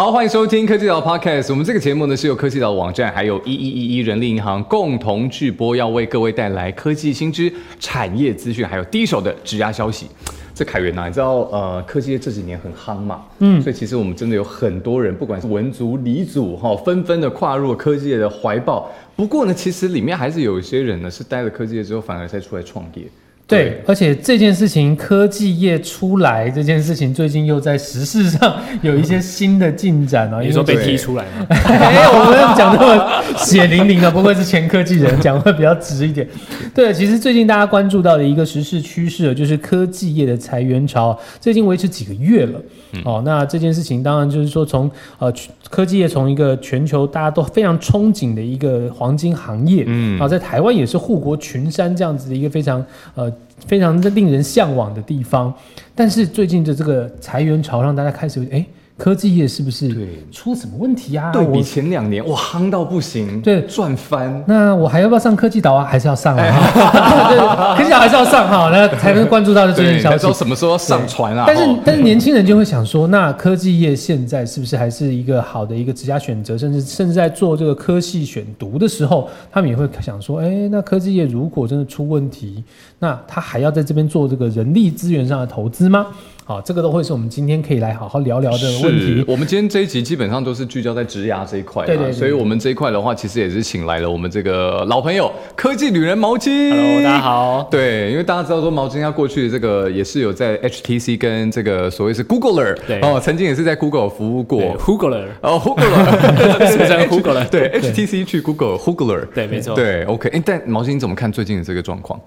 好，欢迎收听科技岛 Podcast。我们这个节目呢是由科技岛网站还有一一一一人力银行共同制播，要为各位带来科技新知、产业资讯，还有第一手的质押消息。这凯源呐、你知道呃，科技业这几年很夯嘛，嗯，所以其实我们真的有很多人，不管是文族、理族哈，纷纷的跨入科技业的怀抱。不过呢，其实里面还是有一些人呢，是待了科技业之后，反而才出来创业。对，而且这件事情科技业出来这件事情，最近又在时事上有一些新的进展啊。你说被对踢出来吗？哎，我们讲那么血淋淋的，不愧是前科技人，讲会比较直一点。对，其实最近大家关注到的一个时事趋势，就是科技业的裁员潮，这已经维持几个月了。哦，那这件事情当然就是说从，呃科技业从一个全球大家都非常憧憬的一个黄金行业，嗯啊，在台湾也是护国群山这样子的一个非常呃非常的令人向往的地方。但是最近的这个裁员潮，让大家开始哎，科技业是不是对出什么问题啊？对比前两年，哇，夯到不行，对赚翻。那我还要不要上科技岛啊？还是要上啊？对科技岛还是要上哈，那才能关注到这对，件消息说。什么时候上传啊？但是哦但是年轻人就会想说，那科技业现在是不是还是一个好的一个职涯选择？甚至甚至在做这个科系选读的时候，他们也会想说，哎，那科技业如果真的出问题，那他还要在这边做这个人力资源上的投资吗？好，这个都会是我们今天可以来好好聊聊的问题是。我们今天这一集基本上都是聚焦在职涯这一块啦，对对对所以我们这一块的话，其实也是请来了我们这个老朋友科技女人毛巾。Hello，大家。好。对，因为大家知道说毛巾它过去的这个也是有在 HTC 跟这个所谓是 Googleer，对哦，曾经也是在 Google 服务过。Googleer 哦，Googleer，是不是 Googleer？对，HTC 去 Google Googleer，对，没错。对，OK，哎，但毛巾你怎么看最近的这个状况？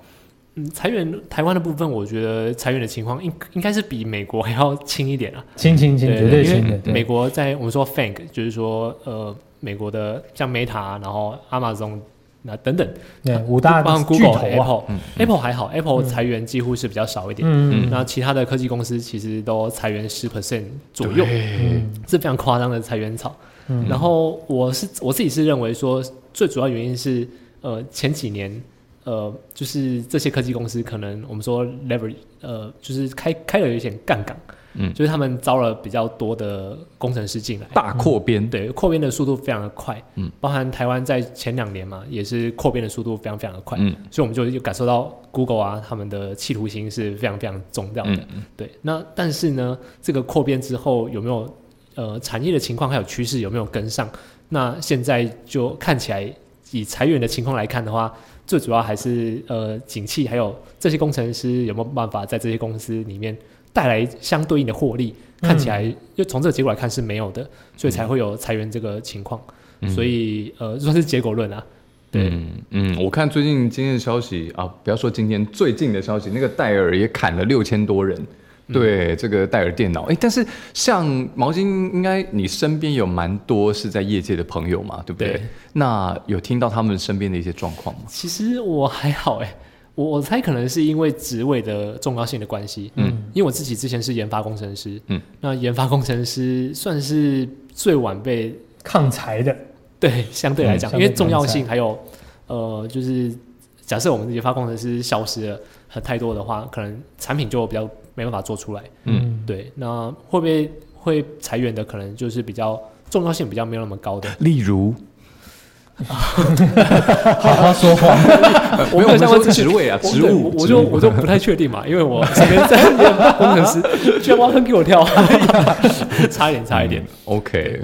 嗯，裁员台湾的部分，我觉得裁员的情况应应该是比美国还要轻一点啊。轻轻轻，绝对轻的。美国在我们说 FANG，就是说呃，美国的像 Meta，然后 Amazon 那等等，对五大巨 Google、头啊，Apple、Apple 还好，Apple 裁员几乎是比较少一点。嗯那其他的科技公司其实都裁员十 percent 左右，嗯是非常夸张的裁员潮。嗯然后我是我自己是认为说，最主要原因是呃前几年呃就是这些科技公司可能我们说 lever 呃就是开开了有一点杠杆，嗯。就是他们招了比较多的工程师进来，大扩编，对扩编的速度非常的快，嗯。嗯，包含台湾在前两年嘛也是扩编的速度非常非常的快，嗯。所以我们就有感受到 Google 啊，他们的企图心是非常非常重要的。嗯。对，那但是呢，这个扩编之后有没有呃产业的情况还有趋势有没有跟上？那现在就看起来以裁员的情况来看的话，最主要还是呃景气，还有这些工程师有没有办法在这些公司里面带来相对应的获利？看起来就从这个结果来看是没有的，所以才会有裁员这个情况。嗯所以呃，算是结果论啊。对嗯嗯，我看最近今天的消息啊，不要说今天最近的消息，那个戴尔也砍了六千多人。对这个戴尔电脑，哎，但是像毛巾，应该你身边有蛮多是在业界的朋友嘛，对不对？对那有听到他们身边的一些状况吗？其实我还好哎、我我猜可能是因为职位的重要性的关系，嗯嗯，因为我自己之前是研发工程师，嗯嗯，那研发工程师算是最晚被抗裁的，对相对来讲，嗯因为重要性还有呃，就是假设我们研发工程师消失了很太多的话，可能产品就比较没办法做出来，嗯。对，那会不会会裁员的可能就是比较重要性比较没有那么高的，例如，好好说话。没有，我们像说职位啊，我职务，我就我就不太确定嘛，因为我身边在研发工程师，居然挖坑给我跳，差一点，差一点。OK，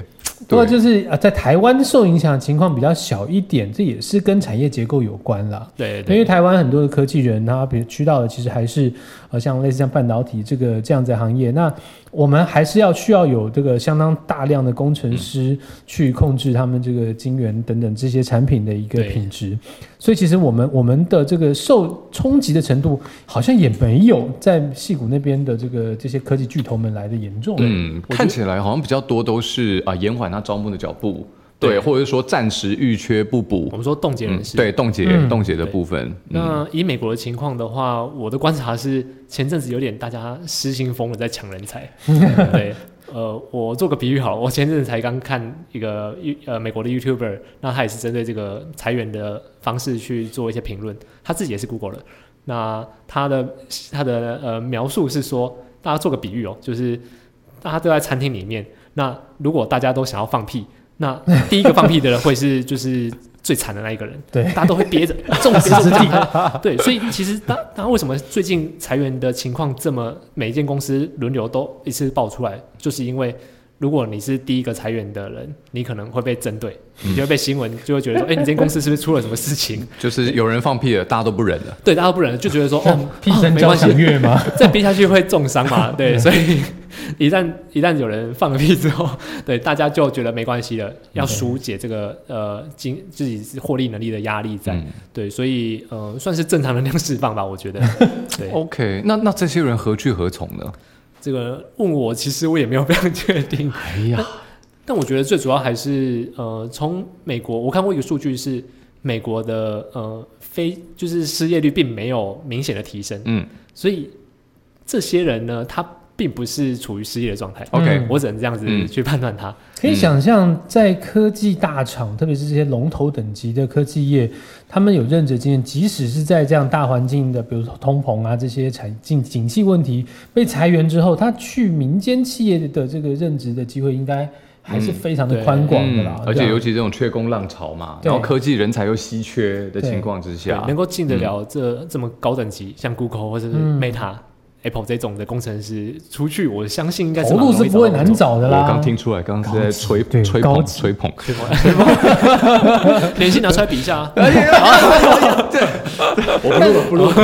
不过就是啊，在台湾受影响的情况比较小一点，这也是跟产业结构有关啦。对因为，台湾很多的科技人，他比如驱到的其实还是呃像类似像半导体这个这样子的行业，那我们还是要需要有这个相当大量的工程师去控制他们这个晶圆等等这些产品的一个品质，所以其实我们我们的这个受冲击的程度好像也没有在戏谷那边的这个这些科技巨头们来的严重。嗯，看起来好像比较多都是啊延缓他招募的脚步，对，或者是说暂时预缺不补。我，们说冻结人士。对，冻结嗯。冻结的部分，嗯那以美国的情况的话，我的观察是前阵子有点大家失心疯了，在抢人才。对，呃，我做个比喻好了，我前阵子才刚看一个呃美国的 YouTuber，那他也是针对这个裁员的方式去做一些评论，他自己也是 Google 的。那他的他的呃描述是说，大家做个比喻哦，就是大家都在餐厅里面，那如果大家都想要放屁，那第一个放屁的人会是就是最惨的那一个人，对大家都会憋着，众矢之的，对，所以其实当当为什么最近裁员的情况这么每一间公司轮流都一次爆出来，就是因为如果你是第一个裁员的人，你可能会被针对，你就会被新闻就会觉得说，哎、你这间公司是不是出了什么事情？就是有人放屁了，大家都不忍了。对，大家都不忍了，就觉得说，哦，屁声交响乐吗？再憋下去会重伤嘛？对，所以 一旦一旦有人放了屁之后，对大家就觉得没关系了，要疏解这个呃经自己获利能力的压力在。嗯。对，所以呃算是正常能量释放吧，我觉得。对，OK，那那这些人何去何从呢？这个问我，其实我也没有非常确定，哎呀，但我觉得最主要还是呃，从美国我看过一个数据是美国的呃非就是失业率并没有明显的提升，嗯。所以这些人呢，他并不是处于失业的状态。，OK，嗯我只能这样子嗯。去判断它。可以想象，在科技大厂，特别是这些龙头等级的科技业，他们有任职经验，即使是在这样大环境的，比如说通膨啊这些产景景气问题被裁员之后，他去民间企业的这个任职的机会，应该还是非常的对宽广的啦。嗯而且尤其这种缺工浪潮嘛，对。然后科技人才又稀缺的情况之下，能够进得了这、这么高等级，像 Google 或者是嗯。Meta、Apple 这种的工程师出去，我相信应该是投入蛮容易是不会难找的啦。刚听出来，刚刚是在吹吹捧吹捧。对吗年薪拿出来比一下啊！我不录了，不录了。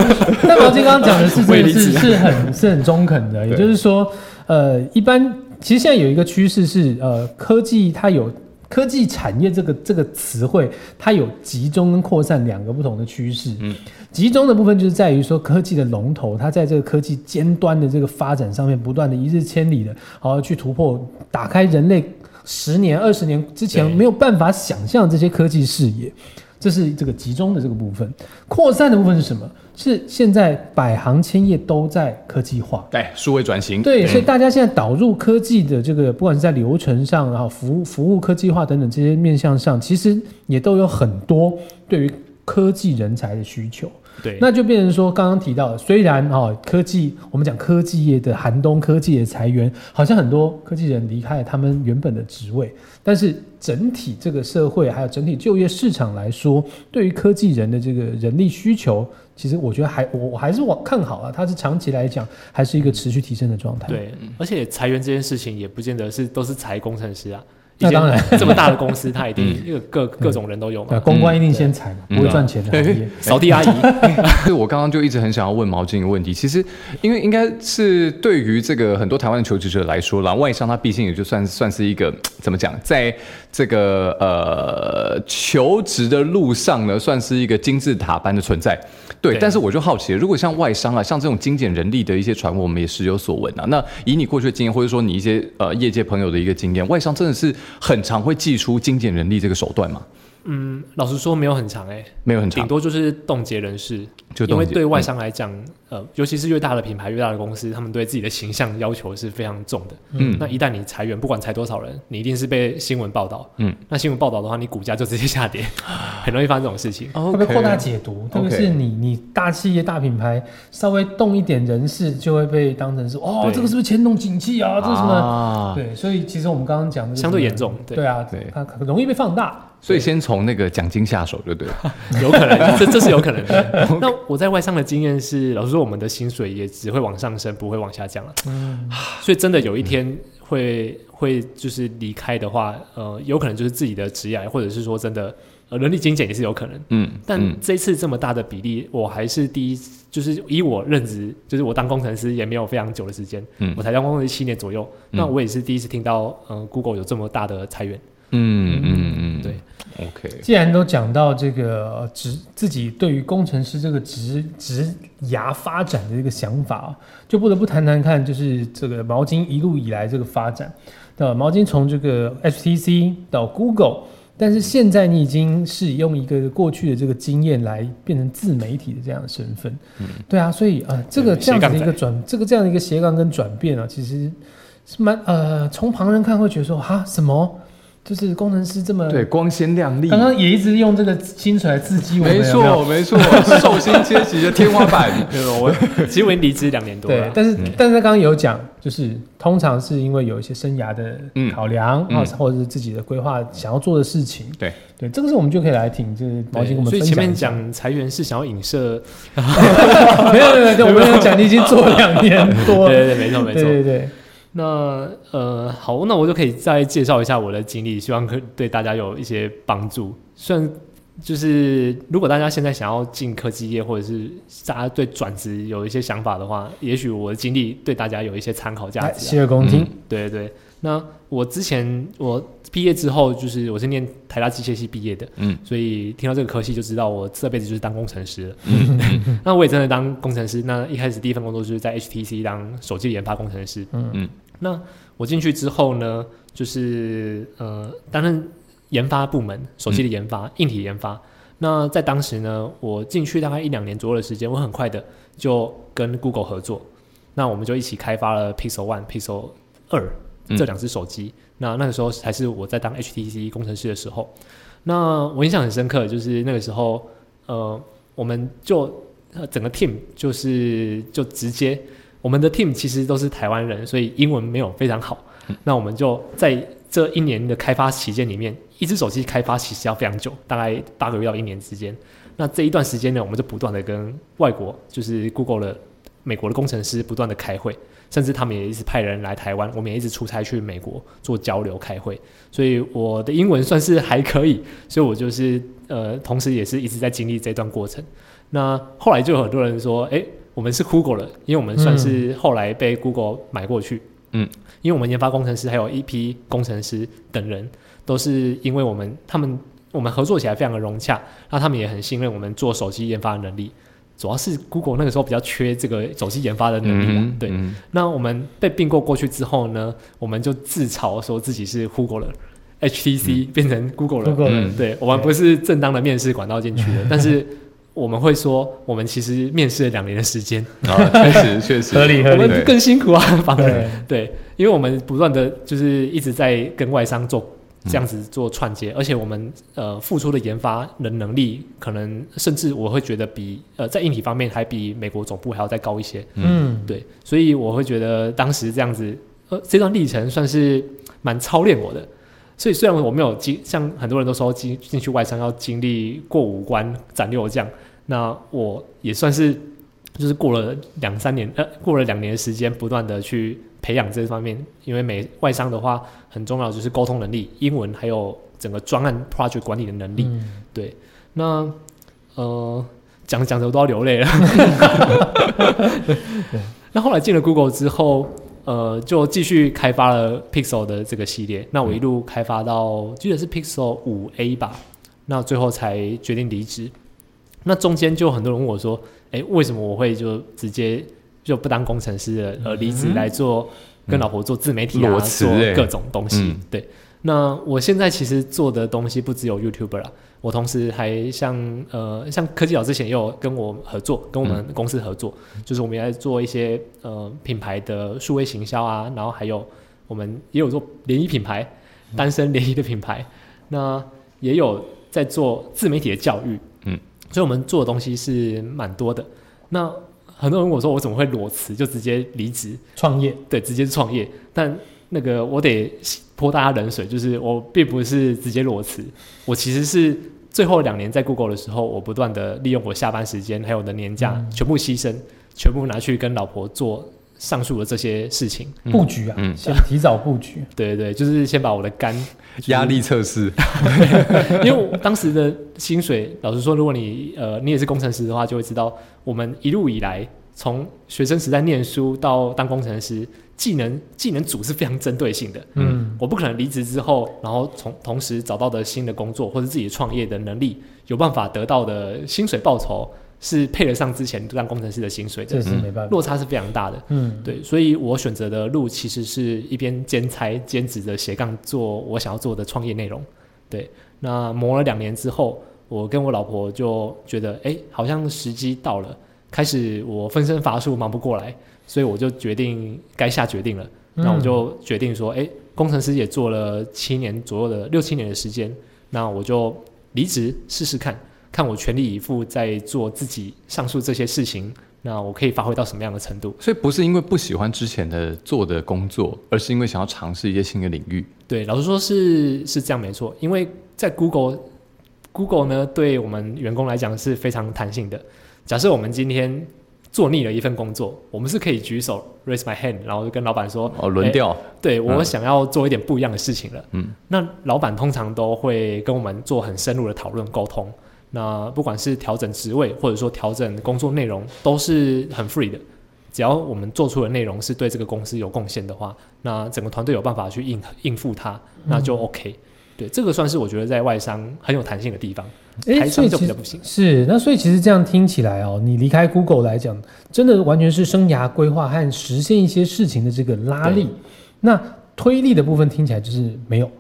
但毛巾刚刚讲的是真的是 是很是很中肯的，也对就是说，呃，一般其实现在有一个趋势是，呃，科技它有科技产业这个这个词汇，它有集中跟扩散两个不同的趋势。嗯，集中的部分就是在于说科技的龙头，它在这个科技尖端的这个发展上面，不断的一日千里的，好去突破，打开人类十年、二十年之前没有办法想象这些科技视野。这是这个集中的这个部分，扩散的部分是什么？是现在百行千业都在科技化，对，数位转型，对，所以大家现在导入科技的这个，不管是在流程上，然后服务服务科技化等等这些面向上，其实也都有很多对于科技人才的需求。对，那就变成说，刚刚提到的，虽然哦，科技我们讲科技业的寒冬科技的裁员，好像很多科技人离开了他们原本的职位，但是整体这个社会还有整体就业市场来说，对于科技人的这个人力需求，其实我觉得还我我还是往看好啊，它是长期来讲还是一个持续提升的状态。，对，而且裁员这件事情也不见得是都是裁工程师啊。那当然。这么大的公司，他一定 因为各各种人都有，嘛。公关一定先裁嘛，嗯。不会赚钱的。扫地阿姨，所 以我刚刚就一直很想要问毛巾一个问题，其实因为应该是对于这个很多台湾的求职者来说啦，外商他毕竟也就算算是一个怎么讲，在这个呃求职的路上呢，算是一个金字塔般的存在。对，对但是我就好奇，如果像外商啊，像这种精简人力的一些传闻，我们也时有所闻啊。那以你过去的经验，或者说你一些呃业界朋友的一个经验，外商真的是很常会祭出精简人力这个手段吗？嗯，老实说没有很长哎、没有很长，顶多就是冻结人事，就因为对外商来讲，呃，尤其是越大的品牌、越大的公司，他们对自己的形象要求是非常重的。嗯那一旦你裁员，不管裁多少人，你一定是被新闻报道。嗯，那新闻报道的话，你股价就直接下跌，很容易发生这种事情。会会被扩大解读，特别是你你大企业大品牌稍微动一点人事，就会被当成是哦，对这个是不是牵动景气啊？这是什么？啊对，所以其实我们刚刚讲的相对严重对对啊，对它很容易被放大。所以先从那个奖金下手就对了。有可能，这这是有可能的。那我在外商的经验是，老实说，我们的薪水也只会往上升，不会往下降了。嗯，所以真的有一天会会就是离开的话，呃，有可能就是自己的职业，或者是说真的呃人力精简也是有可能。嗯，但嗯这次这么大的比例，我还是第一，就是以我任职，就是我当工程师也没有非常久的时间，嗯我才当工程师七年左右，嗯那我也是第一次听到，嗯、g o o g l e 有这么大的裁员，嗯嗯嗯，对，OK，既然都讲到这个呃职自己对于工程师这个职职涯发展的这个想法啊，就不得不谈谈看，就是这个毛巾一路以来这个发展。呃，毛巾从这个 HTC 到 Google，但是现在你已经是用一个过去的这个经验来变成自媒体的这样的身份。嗯对啊，所以啊、呃这个这样子的一个转，这个这样的一个斜杠跟转变啊，其实是蛮呃，从旁人看会觉得说哈什么。就是工程师这么对，光鲜亮丽，刚刚也一直用这个薪水来刺激我们，没错没错，寿星阶级的天花板。对吧？我 其实我离职两年多了，，对但是、嗯但是他刚刚有讲，就是通常是因为有一些生涯的嗯考量或者是自己的规划想要做的事情。对对，这个时候我们就可以来听，就是毛巾跟我们所以前面。讲裁员是想要影射，没有没有没有，我们有讲你已经做了两年多了。对对对，没错没错。对对对，那呃，好，那我就可以再介绍一下我的经历，希望可以对大家有一些帮助。虽然就是如果大家现在想要进科技业，或者是大家对转职有一些想法的话，也许我的经历对大家有一些参考价来值、洗啊。耳恭听。嗯对对对，那我之前我毕业之后，就是我是念台大机械系毕业的，嗯所以听到这个科系就知道我这辈子就是当工程师了。那我也真的当工程师。那一开始第一份工作就是在 HTC 当手机研发工程师。嗯嗯那我进去之后呢，就是呃担任研发部门，手机的研发、硬体研发。那在当时呢，我进去大概一两年左右的时间，我很快的就跟 Google 合作，那我们就一起开发了 Pixel One、Pixel 二嗯这两只手机。那那个时候还是我在当 HTC 工程师的时候，那我印象很深刻，就是那个时候，呃，我们就呃整个 team 就是就直接，我们的 team 其实都是台湾人，所以英文没有非常好。那我们就在这一年的开发期间里面，一只手机开发其实要非常久，大概八个月到一年之间。那这一段时间呢，我们就不断的跟外国，就是 Google 的美国的工程师不断的开会，甚至他们也一直派人来台湾，我们也一直出差去美国做交流开会。所以我的英文算是还可以，所以我就是呃，同时也是一直在经历这段过程。那后来就有很多人说，诶，我们是 Google 的，因为我们算是后来被 Google 买过去。嗯，因为我们研发工程师还有一批工程师等人，都是因为我们他们我们合作起来非常的融洽，那他们也很信任我们做手机研发的能力。主要是 Google 那个时候比较缺这个手机研发的能力啦，对。那我们被并购过去之后呢，我们就自嘲说自己是 Google 了，HTC 变成 Google 了。对，我们不是正当的面试管道进去的，但是我们会说，我们其实面试了两年的时间，啊，确实 确实。合理合理。我们更辛苦啊，反而对，对，因为我们不断的就是一直在跟外商做这样子做串接，而且我们呃付出的研发的能力，可能甚至我会觉得比呃在硬体方面还比美国总部还要再高一些。嗯，对，所以我会觉得当时这样子，呃，这段历程算是蛮操练我的。所以虽然我没有经，像很多人都说进进去外商要经历过五关斩六将，那我也算是就是过了两三年，呃，过了两年的时间，不断的去培养这方面。因为美外商的话，很重要就是沟通能力、英文，还有整个专案 project 管理的能力。嗯那呃，讲着讲着我都要流泪了。那后来进了 Google 之后，呃，就继续开发了 Pixel 的这个系列。那我一路开发到，记得是 Pixel 五 A 吧。那最后才决定离职。那中间就很多人问我说：“诶，为什么我会就直接就不当工程师了，而离职来做跟老婆做自媒体做各种东西？”嗯对。那我现在其实做的东西不只有 YouTuber 啦，我同时还像呃像科技岛之前也有跟我合作，跟我们公司合作，就是我们也在做一些呃品牌的数位行销啊，然后还有我们也有做联谊品牌，单身联谊的品牌，那也有在做自媒体的教育，嗯，所以我们做的东西是蛮多的。那很多人问我说我怎么会裸辞就直接离职？创业，对，直接创业。但那个我得泼大家冷水，就是我并不是直接裸辞，我其实是最后两年在 Google 的时候，我不断的利用我下班时间还有我的年假，嗯。全部牺牲，全部拿去跟老婆做上述的这些事情。嗯。布局啊，嗯。先提早布局。对对对，就是先把我的肝 压力测试，因为我当时的薪水，老实说，如果你呃你也是工程师的话，就会知道我们一路以来从学生时代念书到当工程师，技能技能组是非常针对性的。嗯，我不可能离职之后，然后从同时找到的新的工作或者自己创业的能力，有办法得到的薪水报酬是配得上之前当工程师的薪水的这的，是没办法。落差是非常大的。嗯，对，所以我选择的路其实是一边兼差兼职的斜杠做我想要做的创业内容。对，那磨了两年之后，我跟我老婆就觉得，哎，好像时机到了，开始我分身乏术，忙不过来，所以我就决定该下决定了。那我就决定说，哎，工程师也做了七年左右的六七年的时间，那我就离职试试看，看我全力以赴在做自己上述这些事情，那我可以发挥到什么样的程度？所以不是因为不喜欢之前的做的工作，而是因为想要尝试一些新的领域。对，老实说是是这样没错，因为在 Google Google 呢，对我们员工来讲是非常弹性的。假设我们今天做腻了一份工作，我们是可以举手 raise my hand，然后就跟老板说，哦，轮调，对我嗯想要做一点不一样的事情了。嗯，那老板通常都会跟我们做很深入的讨论沟通。那不管是调整职位，或者说调整工作内容，都是很 free 的。只要我们做出的内容是对这个公司有贡献的话，那整个团队有办法去应应付它，那就 OK。对，这个算是我觉得在外商很有弹性的地方，哎，台商所以其实就比较不行。是那所以其实这样听起来哦，你离开 Google 来讲，真的完全是生涯规划和实现一些事情的这个拉力。那推力的部分听起来就是没有，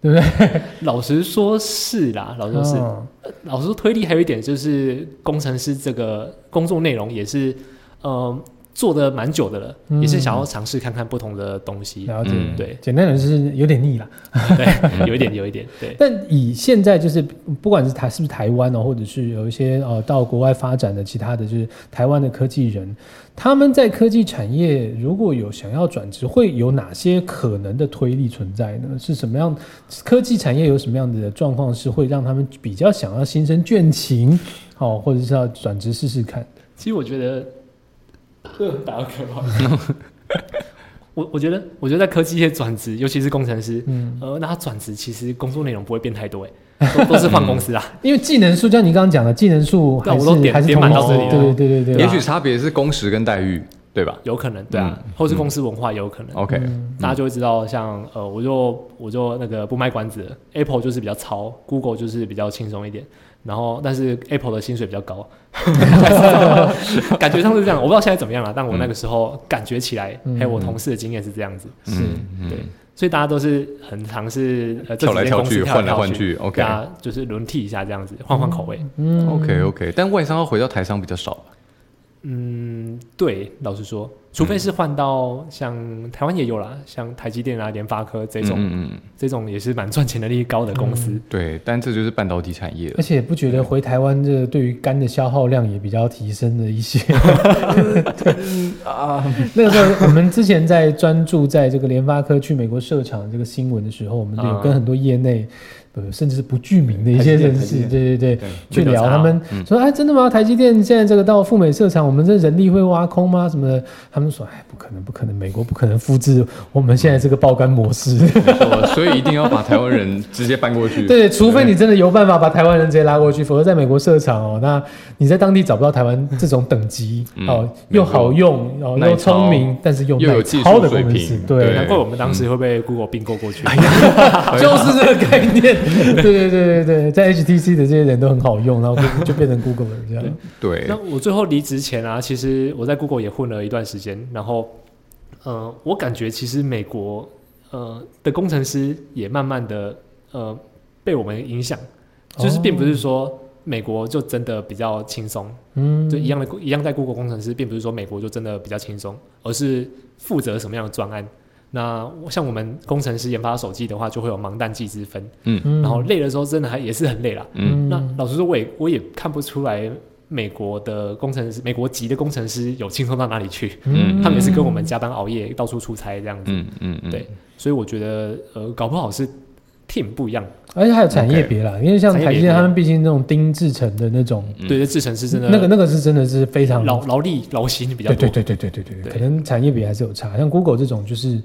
对不对？老实说是啦，老实说是。哦老实说，推力还有一点就是工程师这个工作内容也是，呃，做的蛮久的了，嗯也是想要尝试看看不同的东西。了解。嗯对简单的就是有点腻了。对，有一点，有一点，对。但以现在就是不管是台是不是台湾哦，或者是有一些呃到国外发展的其他的就是台湾的科技人，他们在科技产业如果有想要转职，会有哪些可能的推力存在呢？是什么样？科技产业有什么样的状况是会让他们比较想要心生倦情，哦，或者是要转职试试看？其实我觉得，呃，打个嗝，不好意思。我我觉得，我觉得在科技业转职，尤其是工程师，嗯，呃，那他转职其实工作内容不会变太多，哎，都都是换公司啊。因为技能数，像你刚刚讲的，技能数还是对我都点还是点满到这里了对对对对对，也许差别是工时跟待遇，对吧有可能，对啊，嗯或是公司文化也有可能。？OK，嗯大家就会知道像，呃，我就我就那个不卖关子，Apple 就是比较糙，Google 就是比较轻松一点。然后，但是 Apple 的薪水比较高，感觉上是这样。我不知道现在怎么样了，但我那个时候感觉起来，嗯还有我同事的经验是这样子，是。嗯对。所以大家都是很尝试呃跳来跳去，换来换去，OK 大家就是轮替一下这样子，换换口味。嗯 OK OK，但外商要回到台商比较少吧？嗯，对，老实说，除非是换到像台湾也有啦，像台积电啊、联发科这种，嗯这种也是蛮赚钱能力高的公司。对，但这就是半导体产业了而。且不觉得回台湾这个对于肝的消耗量也比较提升了一些。啊，那个时候我们之前在专注在这个联发科去美国设厂这个新闻的时候，我们有跟很多业内。呃，甚至是不具名的一些人士，对对对，对去聊他们嗯说，哎，真的吗？台积电现在这个到赴美设厂，我们这人力会挖空吗？什么的？他们说，哎，不可能，不可能，美国不可能复制我们现在这个爆肝模式。所以一定要把台湾人直接搬过去。对，除非你真的有办法把台湾人直接拉过去，否则在美国设厂哦，那你在当地找不到台湾这种等级嗯哦，又好用哦，又聪明，但是又又有技术的水工程师平对，难怪我们当时会被 Google 并购过去。就是这个概念。对对对对对，在 HTC 的这些人都很好用，然后就就变成 Google 了这样。对。那我最后离职前啊，其实我在 Google 也混了一段时间，然后，呃，我感觉其实美国呃的工程师也慢慢的呃被我们影响，就是并不是说美国就真的比较轻松，嗯，就一样的一样在 Google 工程师，并不是说美国就真的比较轻松，而是负责什么样的专案。那像我们工程师研发手机的话，就会有忙淡季之分，嗯，然后累的时候真的还也是很累了。嗯，那老实说，我也我也看不出来美国的工程师，美国籍的工程师有轻松到哪里去。嗯他们也是跟我们加班熬夜，到处出差这样子。嗯嗯嗯，对所以我觉得，呃，搞不好是 team 不一样。而且还有产业别啦，因为像台积他们毕竟那种丁制成的那种，嗯对，这制成是真的那个那个是真的是非常劳劳力劳心比较多。对对对对对对对，对可能产业别还是有差。像 Google 这种，就是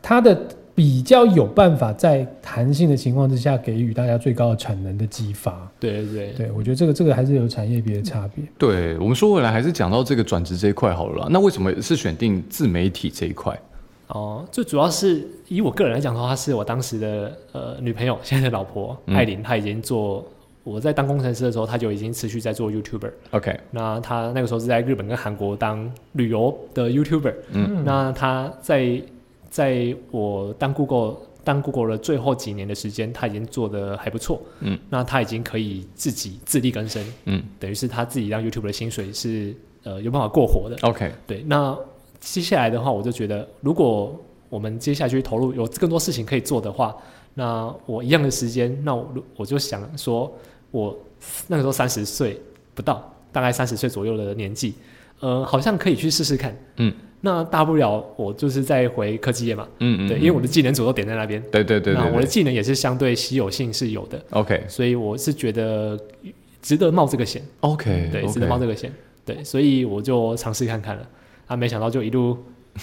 它的比较有办法在弹性的情况之下，给予大家最高的产能的激发。对对对对我觉得这个这个还是有产业别的差别。对，我们说回来还是讲到这个转职这一块好了啦。那为什么是选定自媒体这一块？哦，最主要是以我个人来讲的话，是我当时的呃女朋友，现在的老婆嗯艾琳，她已经做我在当工程师的时候，她就已经持续在做 YouTuber。OK，那她那个时候是在日本跟韩国当旅游的 YouTuber。嗯那她在在我当 Google 当 Google 的最后几年的时间，她已经做的还不错。嗯，那她已经可以自己自力更生，嗯等于是她自己让 YouTube 的薪水是呃有办法过活的。，OK，对，那接下来的话，我就觉得，如果我们接下去投入有更多事情可以做的话，那我一样的时间，那我我就想说，我那个时候三十岁不到，大概三十岁左右的年纪，呃，好像可以去试试看。嗯，那大不了我就是再回科技业嘛，嗯嗯，对，因为我的技能主都点在那边，对对对那我的技能也是相对稀有性是有的，，OK。所以我是觉得值得冒这个险。OK，对，值得冒这个险。对，所以我就尝试看看了，啊，没想到就一路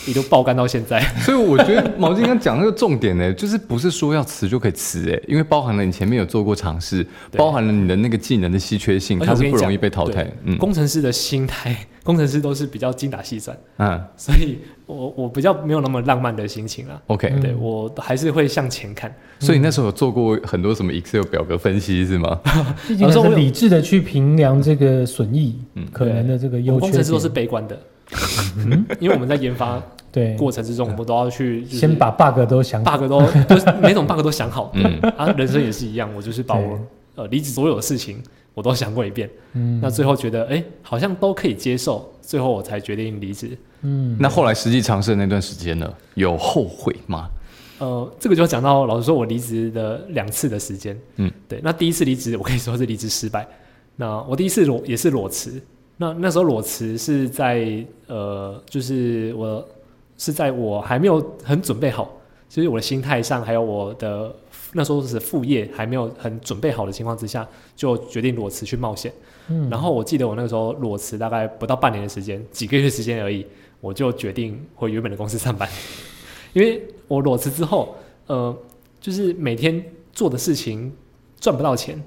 一路爆肝到现在。所以我觉得毛巾刚讲那个重点呢，就是不是说要辞就可以辞哎，因为包含了你前面有做过尝试，包含了你的那个技能的稀缺性，它是不容易被淘汰。嗯工程师的心态，工程师都是比较精打细算，嗯 所以我我比较没有那么浪漫的心情啦。，OK，嗯对我还是会向前看。所以你那时候有做过很多什么 Excel 表格分析是吗？毕竟很理智的去评量这个损益，嗯可能的这个我优缺们工程师都是。悲观的，因为我们在研发对，过程之中，我们都要去就是先把 bug 都想好。bug 都都是每种 bug 都想好。嗯啊，人生也是一样，我就是把我呃离职所有的事情我都想过一遍。嗯那最后觉得哎、诶好像都可以接受，最后我才决定离职。嗯，那后来实际尝试的那段时间呢，有后悔吗？呃，这个就讲到老实说，我离职的两次的时间。嗯，对。那第一次离职，我可以说是离职失败。那我第一次裸也是裸辞。那那时候裸辞是在呃，就是我是在我还没有很准备好，就是我的心态上，还有我的那时候是副业还没有很准备好的情况之下，就决定裸辞去冒险。嗯然后我记得我那个时候裸辞大概不到半年的时间，几个月时间而已，我就决定回原本的公司上班，因为我裸辞之后，呃，就是每天做的事情赚不到钱，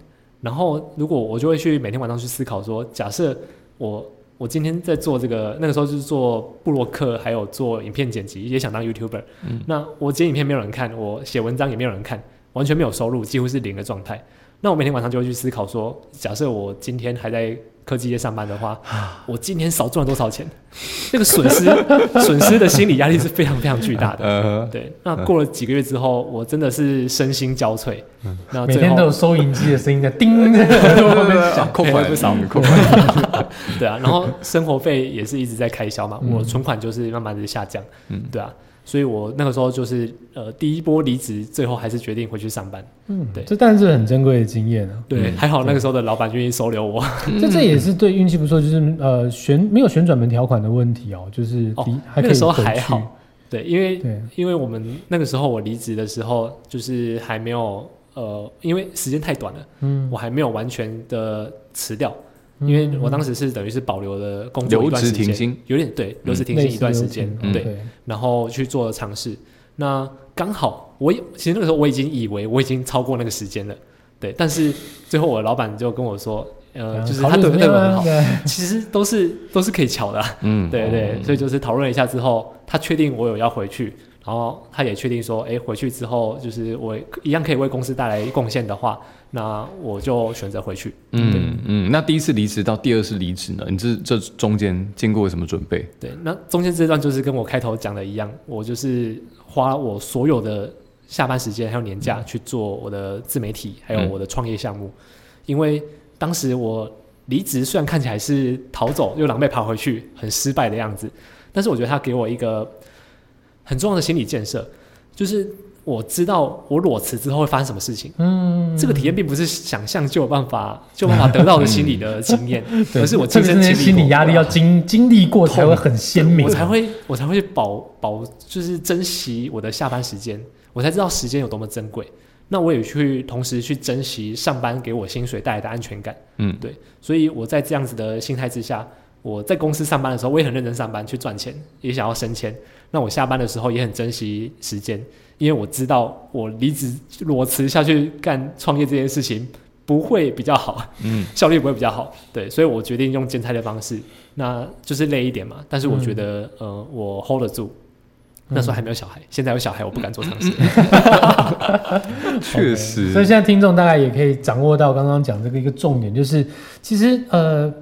然后如果我就会去每天晚上去思考说，假设我我今天在做这个，那个时候就是做布洛克，还有做影片剪辑，也想当 YouTuber，、那我剪影片没有人看，我写文章也没有人看，完全没有收入，几乎是零的状态。那我每天晚上就会去思考说，假设我今天还在科技业上班的话，我今天少赚了多少钱？那个损失损失的心理压力是非常非常巨大的。呃，对，那过了几个月之后，我真的是身心交瘁。那每最后，天都有收银机的声音在叮。扣款不少嗯扣款，对啊，然后生活费也是一直在开销嘛，嗯我存款就是慢慢的下降。嗯对啊，所以我那个时候就是呃第一波离职，最后还是决定回去上班。嗯，对这当然是很珍贵的经验啊。对，嗯还好那个时候的老板愿意收留我。这这也是对运气不错，就是呃旋没有旋转门条款的问题哦，就是哦离还可以那个时候还好。对，因为对，因为我们那个时候我离职的时候，就是还没有呃，因为时间太短了，嗯我还没有完全的辞掉，因为我当时是等于是保留了工作一留段时间，停薪，有点对留职停薪一段时流间，程对，然后去做了尝试。那刚好我也其实那个时候我已经以为我已经超过那个时间了，对，但是最后我老板就跟我说，呃，就是他对考虑怎么样对我很好，其实都是都是可以巧的啊、嗯，对对，所以就是讨论一下之后，他确定我有要回去，然后他也确定说，哎，回去之后就是我一样可以为公司带来贡献的话，那我就选择回去。嗯嗯，那第一次离职到第二次离职呢？你这这中间经过什么准备？对，那中间这段就是跟我开头讲的一样，我就是花我所有的下班时间还有年假去做我的自媒体，还有我的创业项目，因为当时我离职虽然看起来是逃走又狼狈跑回去，很失败的样子，但是我觉得他给我一个很重要的心理建设，就是我知道我裸辞之后会发生什么事情。嗯，这个体验并不是想象就有办法就有办法得到的心理的经验，对而是我亲身经历心理压力要经经历过才会很鲜明，我才会我才会保保，就是珍惜我的下班时间，我才知道时间有多么珍贵。那我也去同时去珍惜上班给我薪水带来的安全感。嗯，对，所以我在这样子的心态之下，我在公司上班的时候，我也很认真上班去赚钱，也想要升迁。那我下班的时候也很珍惜时间，因为我知道我离职裸辞下去干创业这件事情不会比较好，嗯，效率不会比较好。对，所以我决定用兼差的方式，那就是累一点嘛。但是我觉得，呃，我 hold 得住。那时候还没有小孩，现在有小孩，我不敢做尝试。确实，所以现在听众大概也可以掌握到刚刚讲这个一个重点，就是其实呃，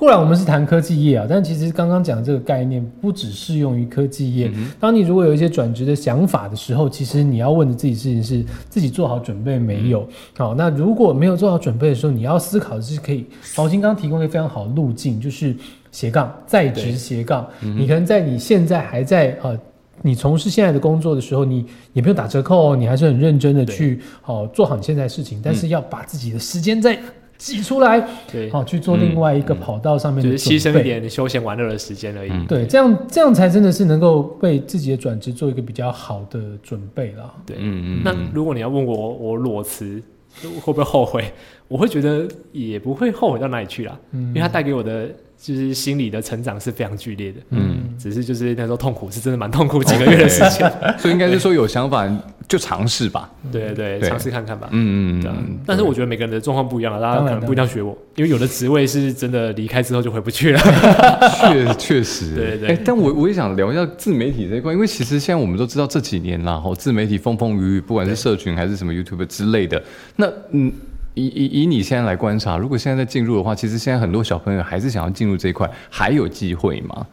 固然我们是谈科技业啊，但其实刚刚讲这个概念不只适用于科技业。当你如果有一些转职的想法的时候，其实你要问的自己事情是自己做好准备没有？好，那如果没有做好准备的时候，你要思考的是可以，黄金刚提供一个非常好的路径，就是斜杠在职斜杠。你可能在你现在还在呃。你从事现在的工作的时候，你也没有打折扣哦，你还是很认真的去好、做好你现在的事情，但是要把自己的时间再挤出来，对，好、去做另外一个跑道上面就是牺牲一。点休闲玩乐的时间而已。嗯对，这样这样才真的是能够为自己的转职做一个比较好的准备啦。对，嗯嗯。那如果你要问我我裸辞会不会后悔，我会觉得也不会后悔到哪里去啦，嗯。因为它带给我的就是心理的成长是非常剧烈的。嗯，只是就是那时候痛苦是真的蛮痛苦几个月的时间。所以应该是说有想法就尝试吧。对对对，尝试看看吧。嗯嗯但是我觉得每个人的状况不一样啊，大家可能不一定要学我，因为有的职位是真的离开之后就回不去了。确 确实，对对哎但我我也想聊一下自媒体这一块，因为其实现在我们都知道这几年啦，吼，自媒体风风雨雨，不管是社群还是什么 YouTube 之类的。那嗯，以以以你现在来观察，如果现在在进入的话，其实现在很多小朋友还是想要进入这一块，还有机会吗？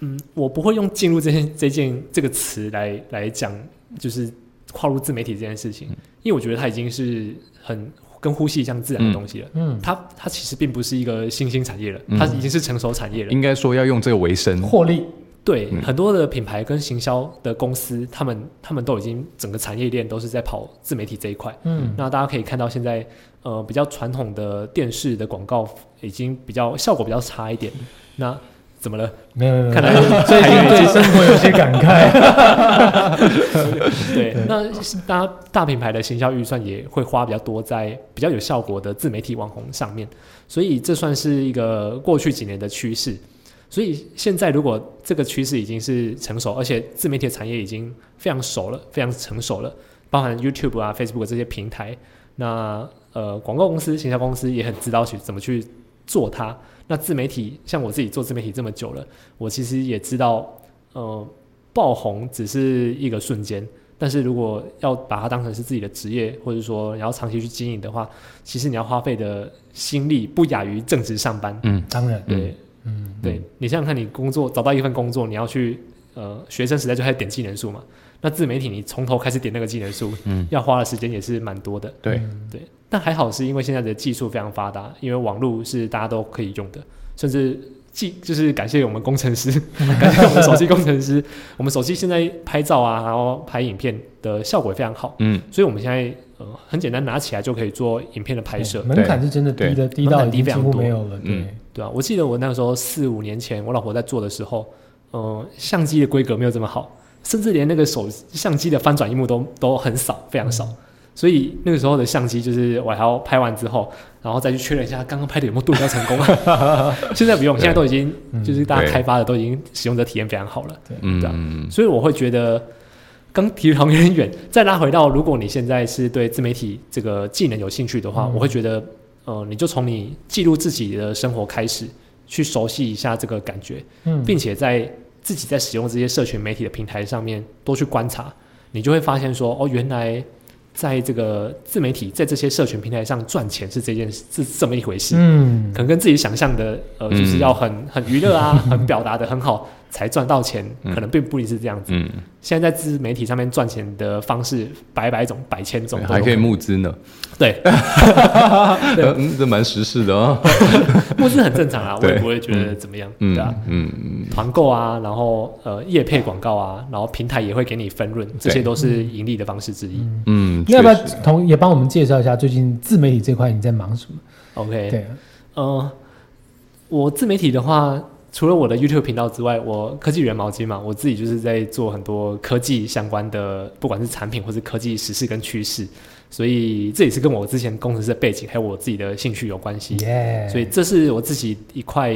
嗯，我不会用进入这件这件这个词来来讲，就是跨入自媒体这件事情，因为我觉得它已经是很跟呼吸一样自然的东西了。嗯，它它其实并不是一个新兴产业了，嗯它已经是成熟产业了。应该说要用这个为生。获利，对，嗯很多的品牌跟行销的公司，他们他们都已经整个产业链都是在跑自媒体这一块。嗯，那大家可以看到，现在呃比较传统的电视的广告已经比较效果比较差一点。那怎么了？没有没有，看来没有最近对生活有些感慨。对，那大大品牌的行销预算也会花比较多在比较有效果的自媒体网红上面，所以这算是一个过去几年的趋势。所以现在如果这个趋势已经是成熟，而且自媒体产业已经非常熟了，非常成熟了，包含 YouTube 啊、Facebook 这些平台，那呃广告公司、行销公司也很知道去怎么去做它。那自媒体像我自己做自媒体这么久了，我其实也知道，呃，爆红只是一个瞬间，但是如果要把它当成是自己的职业，或者说你要长期去经营的话，其实你要花费的心力不亚于正职上班。嗯，当然，对，嗯，对你想想看，你工作找到一份工作，你要去呃学生时代就开始点技能数嘛，那自媒体你从头开始点那个技能数，嗯。要花的时间也是蛮多的。对，对，但还好是因为现在的技术非常发达，因为网络是大家都可以用的，甚至技就是感谢我们工程师，感谢我们手机工程师，我们手机现在拍照啊，然后拍影片的效果也非常好，嗯，所以我们现在呃很简单拿起来就可以做影片的拍摄，门槛是真的低的，低到几乎没有了。对嗯，对啊，我记得我那个时候四五年前，我老婆在做的时候，呃，相机的规格没有这么好，甚至连那个手相机的翻转一幕都都很少，非常少。所以那个时候的相机，就是我还要拍完之后，然后再去确认一下刚刚拍的有没有对焦成功啊。现在不用，现在都已经就是大家开发的都已经使用者体验非常好了。嗯对啊嗯所以我会觉得，刚提的好像有点远。再拉回到，如果你现在是对自媒体这个技能有兴趣的话，嗯我会觉得，呃，你就从你记录自己的生活开始，去熟悉一下这个感觉，嗯，并且在自己在使用这些社群媒体的平台上面多去观察，你就会发现说，哦，原来。在这个自媒体在这些社群平台上赚钱是这件是这么一回事，嗯可能跟自己想象的呃，嗯就是要很很娱乐啊，很表达的很好才赚到钱，嗯可能并不一定是这样子。嗯，现在在自媒体上面赚钱的方式百百种、百千种还可以募资呢，对，嗯，这蛮实事的哦。募资很正常啊，我也对不会觉得怎么样，嗯对啊。嗯嗯，团购啊，然后呃，业配广告啊，然后平台也会给你分润，这些都是盈利的方式之一。嗯，你要不要同也帮我们介绍一下最近自媒体这块你在忙什么？OK，对，嗯，我自媒体的话，除了我的 YouTube 频道之外，我科技圆毛巾嘛，我自己就是在做很多科技相关的，不管是产品或是科技时事跟趋势，所以这也是跟我之前工程师的背景还有我自己的兴趣有关系。耶，所以这是我自己一块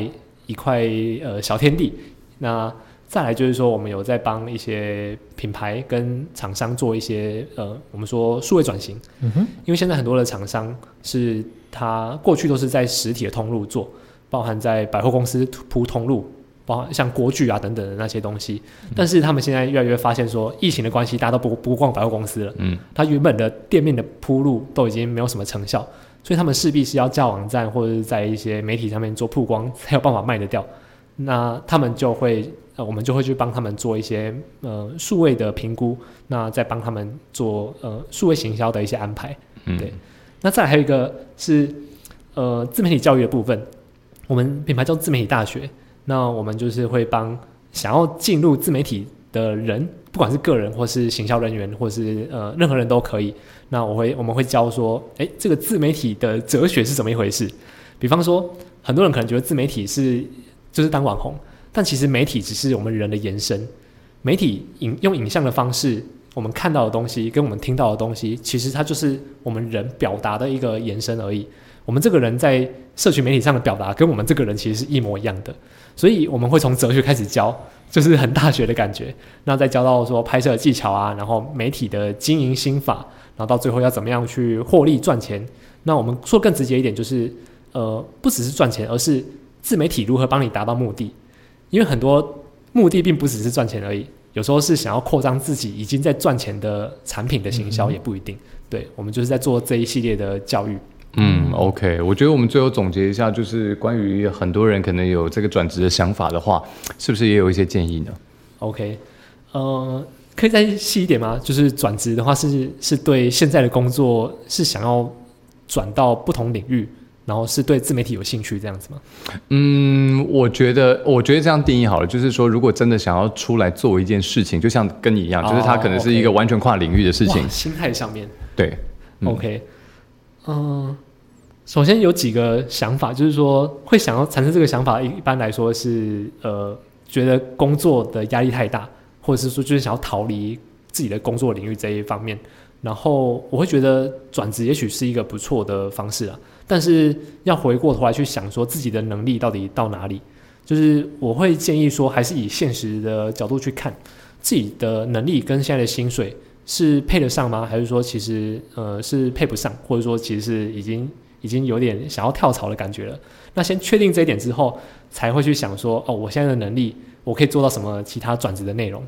一块呃小天地。那再来就是说，我们有在帮一些品牌跟厂商做一些呃，我们说数位转型。嗯哼，因为现在很多的厂商是他过去都是在实体的通路做，包含在百货公司铺通路，包含像锅具啊等等的那些东西。但是他们现在越来越发现说，疫情的关系，大家都不不逛百货公司了，嗯，它原本的店面的铺路都已经没有什么成效，所以他们势必是要架网站或者是在一些媒体上面做曝光，才有办法卖得掉。那他们就会，呃，我们就会去帮他们做一些呃数位的评估，那再帮他们做呃数位行销的一些安排。嗯对那再还有一个是呃自媒体教育的部分，我们品牌叫自媒体大学，那我们就是会帮想要进入自媒体的人，不管是个人或是行销人员，或是呃任何人都可以。那我会我们会教说，诶，这个自媒体的哲学是怎么一回事？比方说，很多人可能觉得自媒体是就是当网红，但其实媒体只是我们人的延伸。媒体影用影像的方式，我们看到的东西跟我们听到的东西，其实它就是我们人表达的一个延伸而已。我们这个人在社群媒体上的表达，跟我们这个人其实是一模一样的。所以我们会从哲学开始教，就是很大学的感觉。那再教到说拍摄技巧啊，然后媒体的经营心法，然后到最后要怎么样去获利赚钱。那我们说更直接一点，就是呃，不只是赚钱，而是自媒体如何帮你达到目的。因为很多目的并不只是赚钱而已，有时候是想要扩张自己已经在赚钱的产品的行销，也不一定。对我们就是在做这一系列的教育。嗯，OK，我觉得我们最后总结一下，就是关于很多人可能有这个转职的想法的话，是不是也有一些建议呢？OK，呃，可以再细一点吗？就是转职的话，是是对现在的工作是想要转到不同领域，然后是对自媒体有兴趣这样子吗？嗯，我觉得，我觉得这样定义好了，就是说，如果真的想要出来做一件事情，就像跟你一样，就是它可能是一个完全跨领域的事情，心态上面对，OK。嗯，首先有几个想法，就是说会想要产生这个想法，一般来说是呃，觉得工作的压力太大，或者是说就是想要逃离自己的工作领域这一方面。然后我会觉得转职也许是一个不错的方式啊，但是要回过头来去想说自己的能力到底到哪里，就是我会建议说，还是以现实的角度去看自己的能力跟现在的薪水。是配得上吗？还是说其实呃是配不上，或者说其实是已经已经有点想要跳槽的感觉了？那先确定这一点之后，才会去想说哦，我现在的能力我可以做到什么其他转职的内容？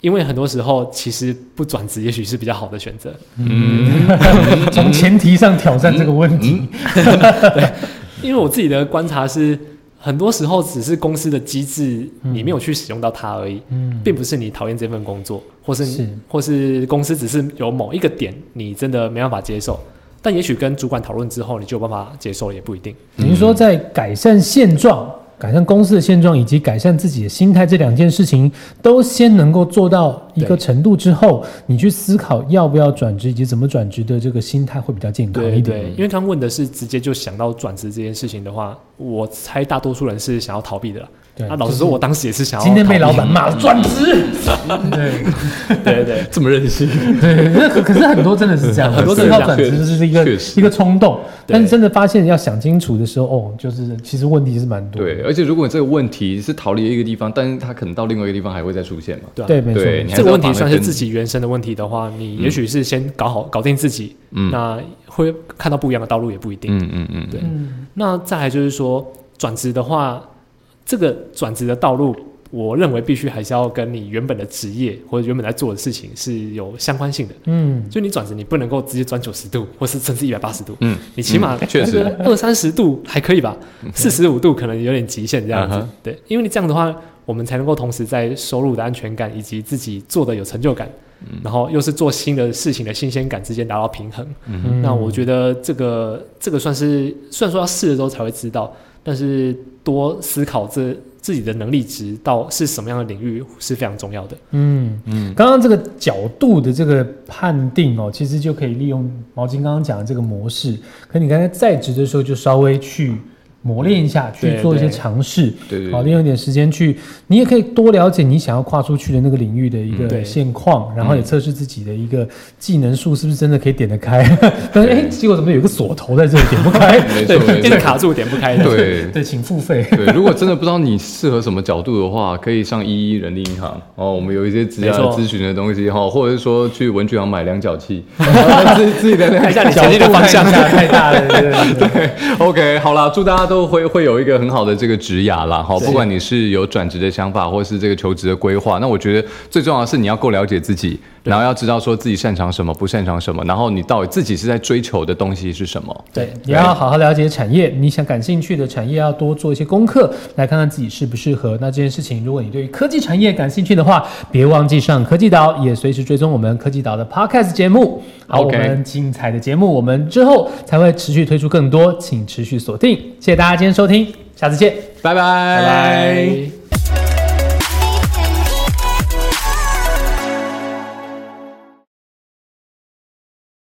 因为很多时候其实不转职也许是比较好的选择。嗯，从前提上挑战这个问题。对，因为我自己的观察是。很多时候只是公司的机制，你没有去使用到它而已，并不是你讨厌这份工作，或是或是公司只是有某一个点你真的没办法接受，但也许跟主管讨论之后，你就有办法接受了，也不一定。等于说在改善现状。改善公司的现状以及改善自己的心态这两件事情，都先能够做到一个程度之后，你去思考要不要转职以及怎么转职的这个心态会比较健康一点。对，因为刚问的是直接就想到转职这件事情的话，我猜大多数人是想要逃避的。对，啊，老实说，我当时也是想要今天被老板骂转职。对 对对，这么任性。对，那可可是很多真的是这样，很多人要转职就是一个一个冲动，但是真的发现要想清楚的时候，哦，就是其实问题是蛮多。对，而且如果这个问题是逃离一个地方，但是他可能到另外一个地方还会再出现嘛？对，没错。这个问题算是自己原生的问题的话，你也许是先搞好搞定自己，那会看到不一样的道路也不一定。嗯嗯嗯，对。那再来就是说转职的话。这个转职的道路，我认为必须还是要跟你原本的职业或者原本在做的事情是有相关性的。嗯，就你转职，你不能够直接转九十度，或是甚至一百八十度。嗯，你起码确实二三十度还可以吧？四十五度可能有点极限这样子。对，因为你这样的话，我们才能够同时在收入的安全感以及自己做的有成就感，然后又是做新的事情的新鲜感之间达到平衡。嗯，那我觉得这个这个算是虽然说要试了之后才会知道。但是多思考这自己的能力值到是什么样的领域是非常重要的。嗯嗯，刚刚这个角度的这个判定哦，其实就可以利用毛巾刚刚讲的这个模式。可你刚才在职的时候就稍微去。磨练一下，去做一些尝试，对好，利用一点时间去，你也可以多了解你想要跨出去的那个领域的一个现况，然后也测试自己的一个技能数是不是真的可以点得开。但是，哎，结果怎么有个锁头在这里点不开？对，一直卡住点不开。对对，请付费。对，如果真的不知道你适合什么角度的话，可以上一一人力银行哦，我们有一些职业咨询的东西哈，或者是说去文具行买量角器，自自己的看一下你前进的方向太大了。对，OK，好了，祝大家都。都会会有一个很好的这个职涯啦，哈，不管你是有转职的想法，或是这个求职的规划，那我觉得最重要的是你要够了解自己，然后要知道说自己擅长什么，不擅长什么，然后你到底自己是在追求的东西是什么。对，你要好好了解产业，你想感兴趣的产业要多做一些功课，来看看自己适不适合。那这件事情，如果你对于科技产业感兴趣的话，别忘记上科技岛，也随时追踪我们科技岛的 Podcast 节目。好，我们精彩的节目，我们之后才会持续推出更多，请持续锁定。谢谢大家今天收听，下次见，拜拜，拜拜。